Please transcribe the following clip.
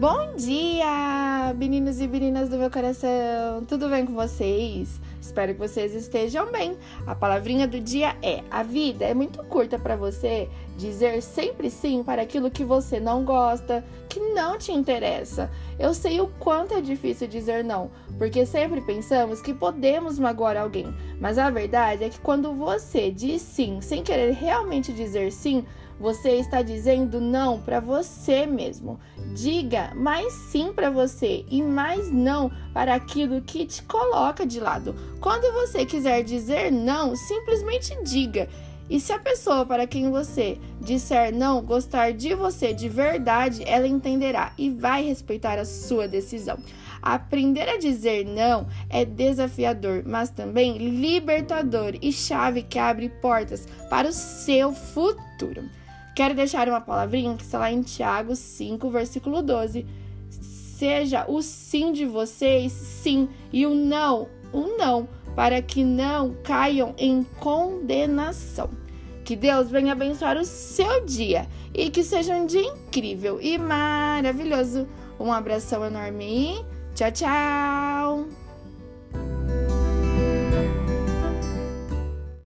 Bom dia, meninos e meninas do meu coração! Tudo bem com vocês? Espero que vocês estejam bem. A palavrinha do dia é: a vida é muito curta para você dizer sempre sim para aquilo que você não gosta, que não te interessa. Eu sei o quanto é difícil dizer não, porque sempre pensamos que podemos magoar alguém, mas a verdade é que quando você diz sim sem querer realmente dizer sim, você está dizendo não para você mesmo. Diga mais sim para você e mais não para aquilo que te coloca de lado. Quando você quiser dizer não, simplesmente diga. E se a pessoa para quem você disser não gostar de você de verdade, ela entenderá e vai respeitar a sua decisão. Aprender a dizer não é desafiador, mas também libertador e chave que abre portas para o seu futuro. Quero deixar uma palavrinha que está lá em Tiago 5, versículo 12. Seja o sim de vocês, sim, e o não, o não, para que não caiam em condenação. Que Deus venha abençoar o seu dia e que seja um dia incrível e maravilhoso. Um abração enorme tchau, tchau!